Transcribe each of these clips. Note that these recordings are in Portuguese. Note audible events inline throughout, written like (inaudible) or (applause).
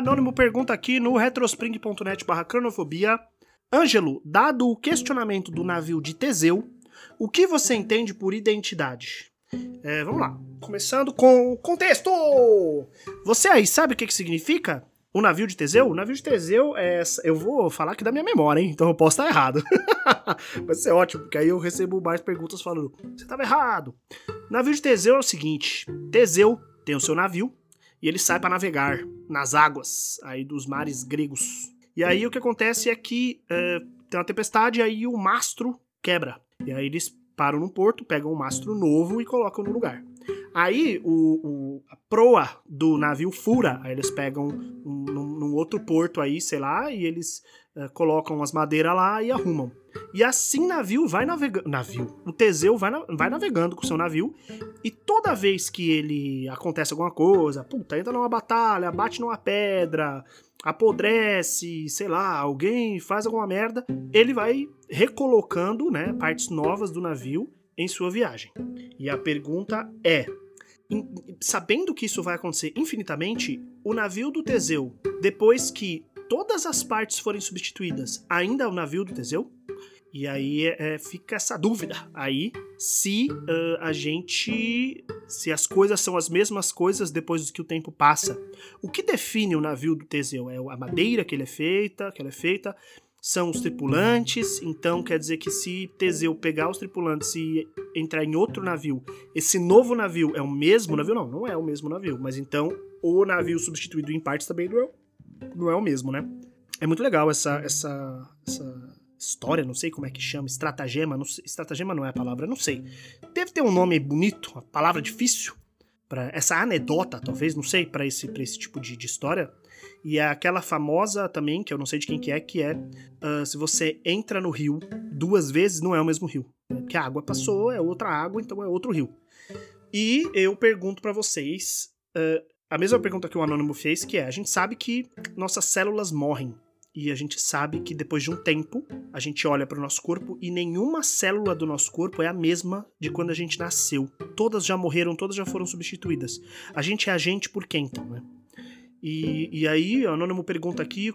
Anônimo pergunta aqui no retrospring.net barra cronofobia. Ângelo, dado o questionamento do navio de Teseu, o que você entende por identidade? É, vamos lá. Começando com o contexto! Você aí sabe o que, que significa o navio de Teseu? O navio de Teseu é. Eu vou falar aqui da minha memória, hein? Então eu posso estar errado. (laughs) Vai ser ótimo, porque aí eu recebo mais perguntas falando: você estava errado. O navio de Teseu é o seguinte: Teseu tem o seu navio e ele sai para navegar nas águas aí dos mares gregos. E aí o que acontece é que é, tem uma tempestade aí o mastro quebra. E aí eles param no porto, pegam um mastro novo e colocam no lugar. Aí o, o, a proa do navio fura, aí eles pegam um, num, num outro porto aí, sei lá, e eles uh, colocam as madeiras lá e arrumam. E assim navio vai navegando. Navio. O Teseu vai, na, vai navegando com o seu navio. E toda vez que ele acontece alguma coisa, puta, entra numa batalha, bate numa pedra, apodrece, sei lá, alguém faz alguma merda, ele vai recolocando, né, partes novas do navio em sua viagem. E a pergunta é: sabendo que isso vai acontecer infinitamente, o navio do Teseu, depois que todas as partes forem substituídas, ainda é o navio do Teseu? E aí é, fica essa dúvida aí se uh, a gente. se as coisas são as mesmas coisas depois que o tempo passa. O que define o navio do Teseu? É a madeira que ele é feita, que ela é feita, são os tripulantes, então quer dizer que se Teseu pegar os tripulantes e entrar em outro navio, esse novo navio é o mesmo navio? Não, não é o mesmo navio, mas então o navio substituído em partes também não é, não é o mesmo, né? É muito legal essa, essa, essa história, não sei como é que chama, estratagema, não estratagema não é a palavra, não sei. Deve ter um nome bonito, uma palavra difícil para essa anedota, talvez, não sei, para esse, pra esse tipo de, de história. E é aquela famosa também, que eu não sei de quem que é, que é uh, se você entra no rio duas vezes, não é o mesmo rio. Né? Porque a água passou, é outra água, então é outro rio. E eu pergunto para vocês uh, a mesma pergunta que o Anônimo fez, que é: a gente sabe que nossas células morrem. E a gente sabe que depois de um tempo, a gente olha para o nosso corpo e nenhuma célula do nosso corpo é a mesma de quando a gente nasceu. Todas já morreram, todas já foram substituídas. A gente é a gente por quê, então, né? E, e aí, o Anônimo pergunta aqui,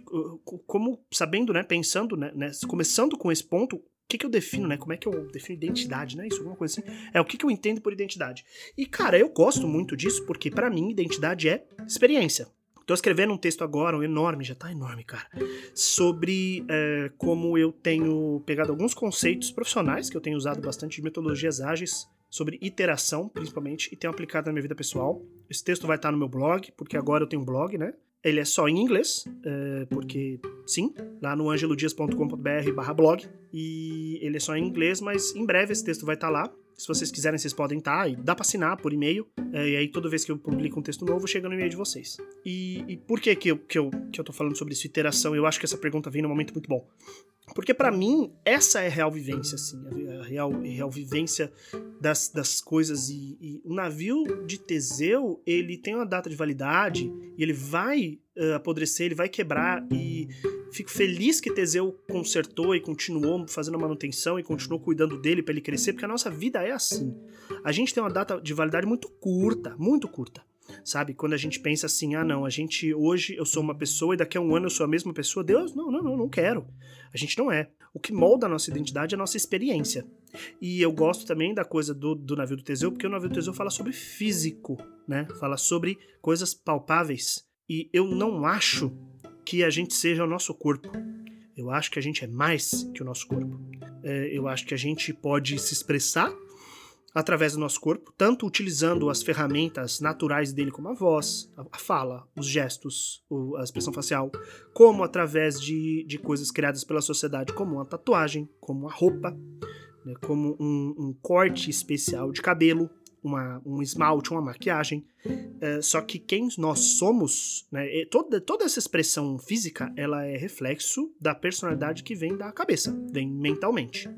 como, sabendo, né, pensando, né, né começando com esse ponto, o que, que eu defino, né? Como é que eu defino identidade, né? Isso, alguma coisa assim. É o que, que eu entendo por identidade. E, cara, eu gosto muito disso porque, para mim, identidade é experiência. Tô escrevendo um texto agora, um enorme, já tá enorme, cara, sobre é, como eu tenho pegado alguns conceitos profissionais que eu tenho usado bastante de metodologias ágeis sobre iteração, principalmente, e tenho aplicado na minha vida pessoal. Esse texto vai estar no meu blog, porque agora eu tenho um blog, né? Ele é só em inglês, é, porque sim, lá no angelodias.com.br blog. E ele é só em inglês, mas em breve esse texto vai estar lá. Se vocês quiserem, vocês podem estar. E dá para assinar por e-mail. É, e aí, toda vez que eu publico um texto novo, chega no e-mail de vocês. E, e por que que eu, que, eu, que eu tô falando sobre isso, iteração? Eu acho que essa pergunta vem num momento muito bom. Porque para mim, essa é a real vivência, assim, a real, a real vivência das, das coisas. E, e, o navio de Teseu, ele tem uma data de validade e ele vai uh, apodrecer, ele vai quebrar. E fico feliz que Teseu consertou e continuou fazendo a manutenção e continuou cuidando dele para ele crescer, porque a nossa vida é assim. A gente tem uma data de validade muito curta, muito curta sabe? Quando a gente pensa assim, ah, não, a gente hoje eu sou uma pessoa e daqui a um ano eu sou a mesma pessoa, Deus, não, não, não, não quero. A gente não é. O que molda a nossa identidade é a nossa experiência. E eu gosto também da coisa do, do navio do Teseu, porque o navio do Teseu fala sobre físico, né? Fala sobre coisas palpáveis. E eu não acho que a gente seja o nosso corpo. Eu acho que a gente é mais que o nosso corpo. É, eu acho que a gente pode se expressar através do nosso corpo, tanto utilizando as ferramentas naturais dele, como a voz, a fala, os gestos, a expressão facial, como através de, de coisas criadas pela sociedade, como uma tatuagem, como a roupa, né, como um, um, corte especial de cabelo, uma, um esmalte, uma maquiagem. É, só que quem nós somos, né, toda, toda essa expressão física, ela é reflexo da personalidade que vem da cabeça, vem mentalmente.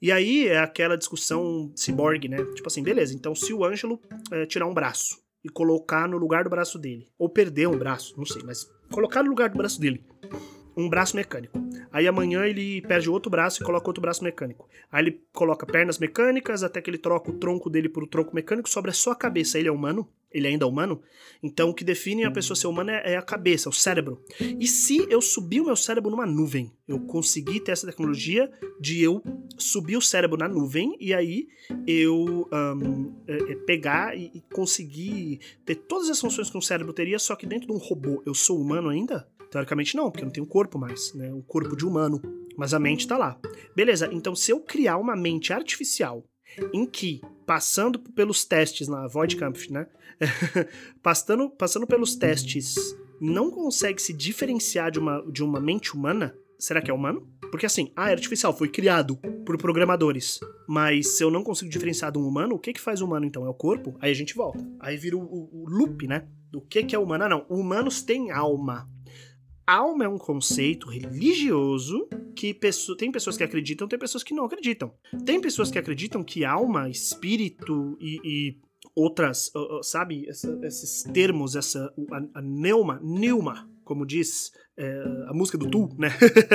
E aí é aquela discussão ciborgue, né? Tipo assim, beleza, então se o Ângelo é, tirar um braço e colocar no lugar do braço dele, ou perder um braço, não sei, mas colocar no lugar do braço dele um braço mecânico. Aí amanhã ele perde outro braço e coloca outro braço mecânico. Aí ele coloca pernas mecânicas até que ele troca o tronco dele por o tronco mecânico, sobra só a cabeça. Ele é humano? ele ainda é humano. Então, o que define a pessoa ser humana é, é a cabeça, o cérebro. E se eu subir o meu cérebro numa nuvem, eu conseguir ter essa tecnologia de eu subir o cérebro na nuvem e aí eu um, é, é, pegar e, e conseguir ter todas as funções que um cérebro teria, só que dentro de um robô eu sou humano ainda? Teoricamente não, porque eu não tenho corpo mais, né? O corpo de humano. Mas a mente tá lá. Beleza, então se eu criar uma mente artificial em que, passando pelos testes na Voidkampf, né? (laughs) passando, passando pelos testes, não consegue se diferenciar de uma, de uma mente humana, será que é humano? Porque assim, ah, é artificial, foi criado por programadores. Mas se eu não consigo diferenciar de um humano, o que que faz humano então? É o corpo? Aí a gente volta. Aí vira o, o, o loop, né? Do que que é humano? Ah, não. Humanos têm alma. Alma é um conceito religioso que tem pessoas que acreditam, tem pessoas que não acreditam. Tem pessoas que acreditam que alma, espírito e, e outras, sabe, esses termos, essa a, a neuma, neuma, como diz é, a música do Tu, né?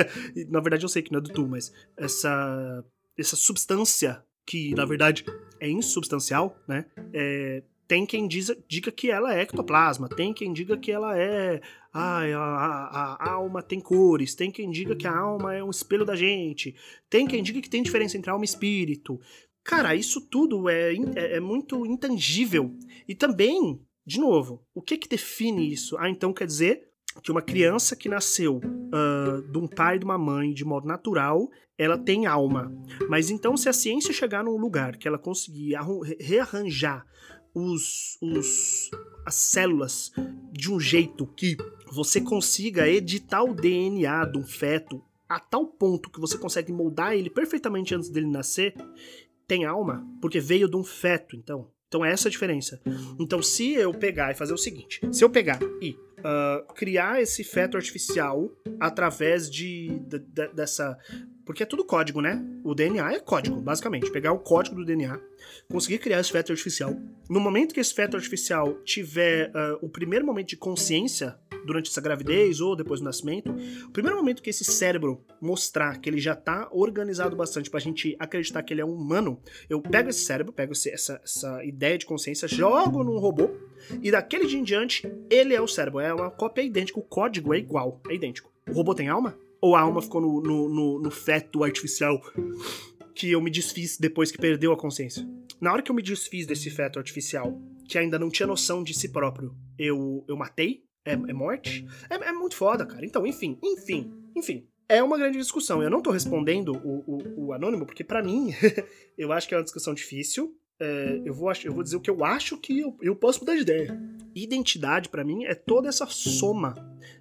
(laughs) na verdade eu sei que não é do Tu, mas essa essa substância que na verdade é insubstancial, né? É, tem quem diz, diga que ela é ectoplasma, tem quem diga que ela é. Ai, a, a, a, alma tem cores, tem quem diga que a alma é um espelho da gente, tem quem diga que tem diferença entre alma e espírito. Cara, isso tudo é, é, é muito intangível. E também, de novo, o que que define isso? Ah, então quer dizer que uma criança que nasceu uh, de um pai e de uma mãe de modo natural, ela tem alma. Mas então, se a ciência chegar num lugar que ela conseguir rearranjar os, os, as células de um jeito que você consiga editar o DNA de um feto a tal ponto que você consegue moldar ele perfeitamente antes dele nascer, tem alma, porque veio de um feto, então. Então é essa a diferença. Então, se eu pegar e fazer o seguinte: se eu pegar e uh, criar esse feto artificial através de, de, de, dessa porque é tudo código, né? O DNA é código, basicamente. Pegar o código do DNA, conseguir criar esse feto artificial. No momento que esse feto artificial tiver uh, o primeiro momento de consciência durante essa gravidez ou depois do nascimento, o primeiro momento que esse cérebro mostrar que ele já tá organizado bastante pra gente acreditar que ele é um humano, eu pego esse cérebro, pego essa, essa ideia de consciência, jogo num robô e daquele dia em diante ele é o cérebro. É uma cópia idêntica, o código é igual, é idêntico. O robô tem alma? Ou a alma ficou no, no, no, no feto artificial que eu me desfiz depois que perdeu a consciência? Na hora que eu me desfiz desse feto artificial, que ainda não tinha noção de si próprio, eu, eu matei? É, é morte? É, é, muito foda, cara. Então, enfim, enfim, enfim. É uma grande discussão. Eu não tô respondendo o, o, o anônimo, porque para mim, (laughs) eu acho que é uma discussão difícil. É, eu, vou, eu vou dizer o que eu acho que eu, eu posso mudar de ideia. Identidade, para mim, é toda essa soma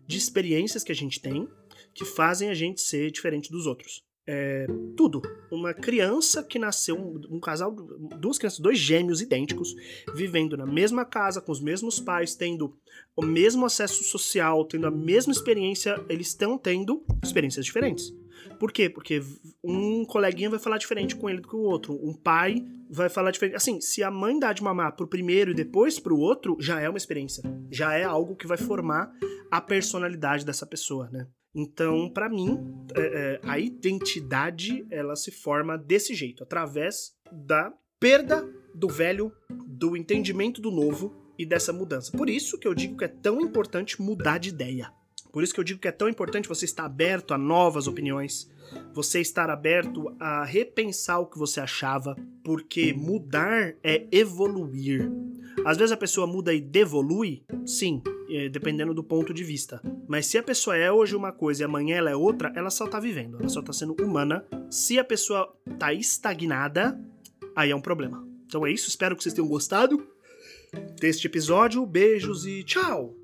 de experiências que a gente tem que fazem a gente ser diferente dos outros. É, tudo. Uma criança que nasceu, um, casal, duas crianças, dois gêmeos idênticos, vivendo na mesma casa, com os mesmos pais, tendo o mesmo acesso social, tendo a mesma experiência, eles estão tendo experiências diferentes. Por quê? Porque um coleguinha vai falar diferente com ele do que o outro. Um pai vai falar diferente. Assim, se a mãe dá de mamar pro primeiro e depois pro outro, já é uma experiência. Já é algo que vai formar a personalidade dessa pessoa, né? Então, para mim, é, é, a identidade ela se forma desse jeito, através da perda do velho, do entendimento do novo e dessa mudança. Por isso que eu digo que é tão importante mudar de ideia. Por isso que eu digo que é tão importante você estar aberto a novas opiniões, você estar aberto a repensar o que você achava, porque mudar é evoluir. Às vezes a pessoa muda e devolui, sim, dependendo do ponto de vista. Mas se a pessoa é hoje uma coisa e amanhã ela é outra, ela só tá vivendo, ela só tá sendo humana. Se a pessoa tá estagnada, aí é um problema. Então é isso, espero que vocês tenham gostado deste episódio. Beijos e tchau!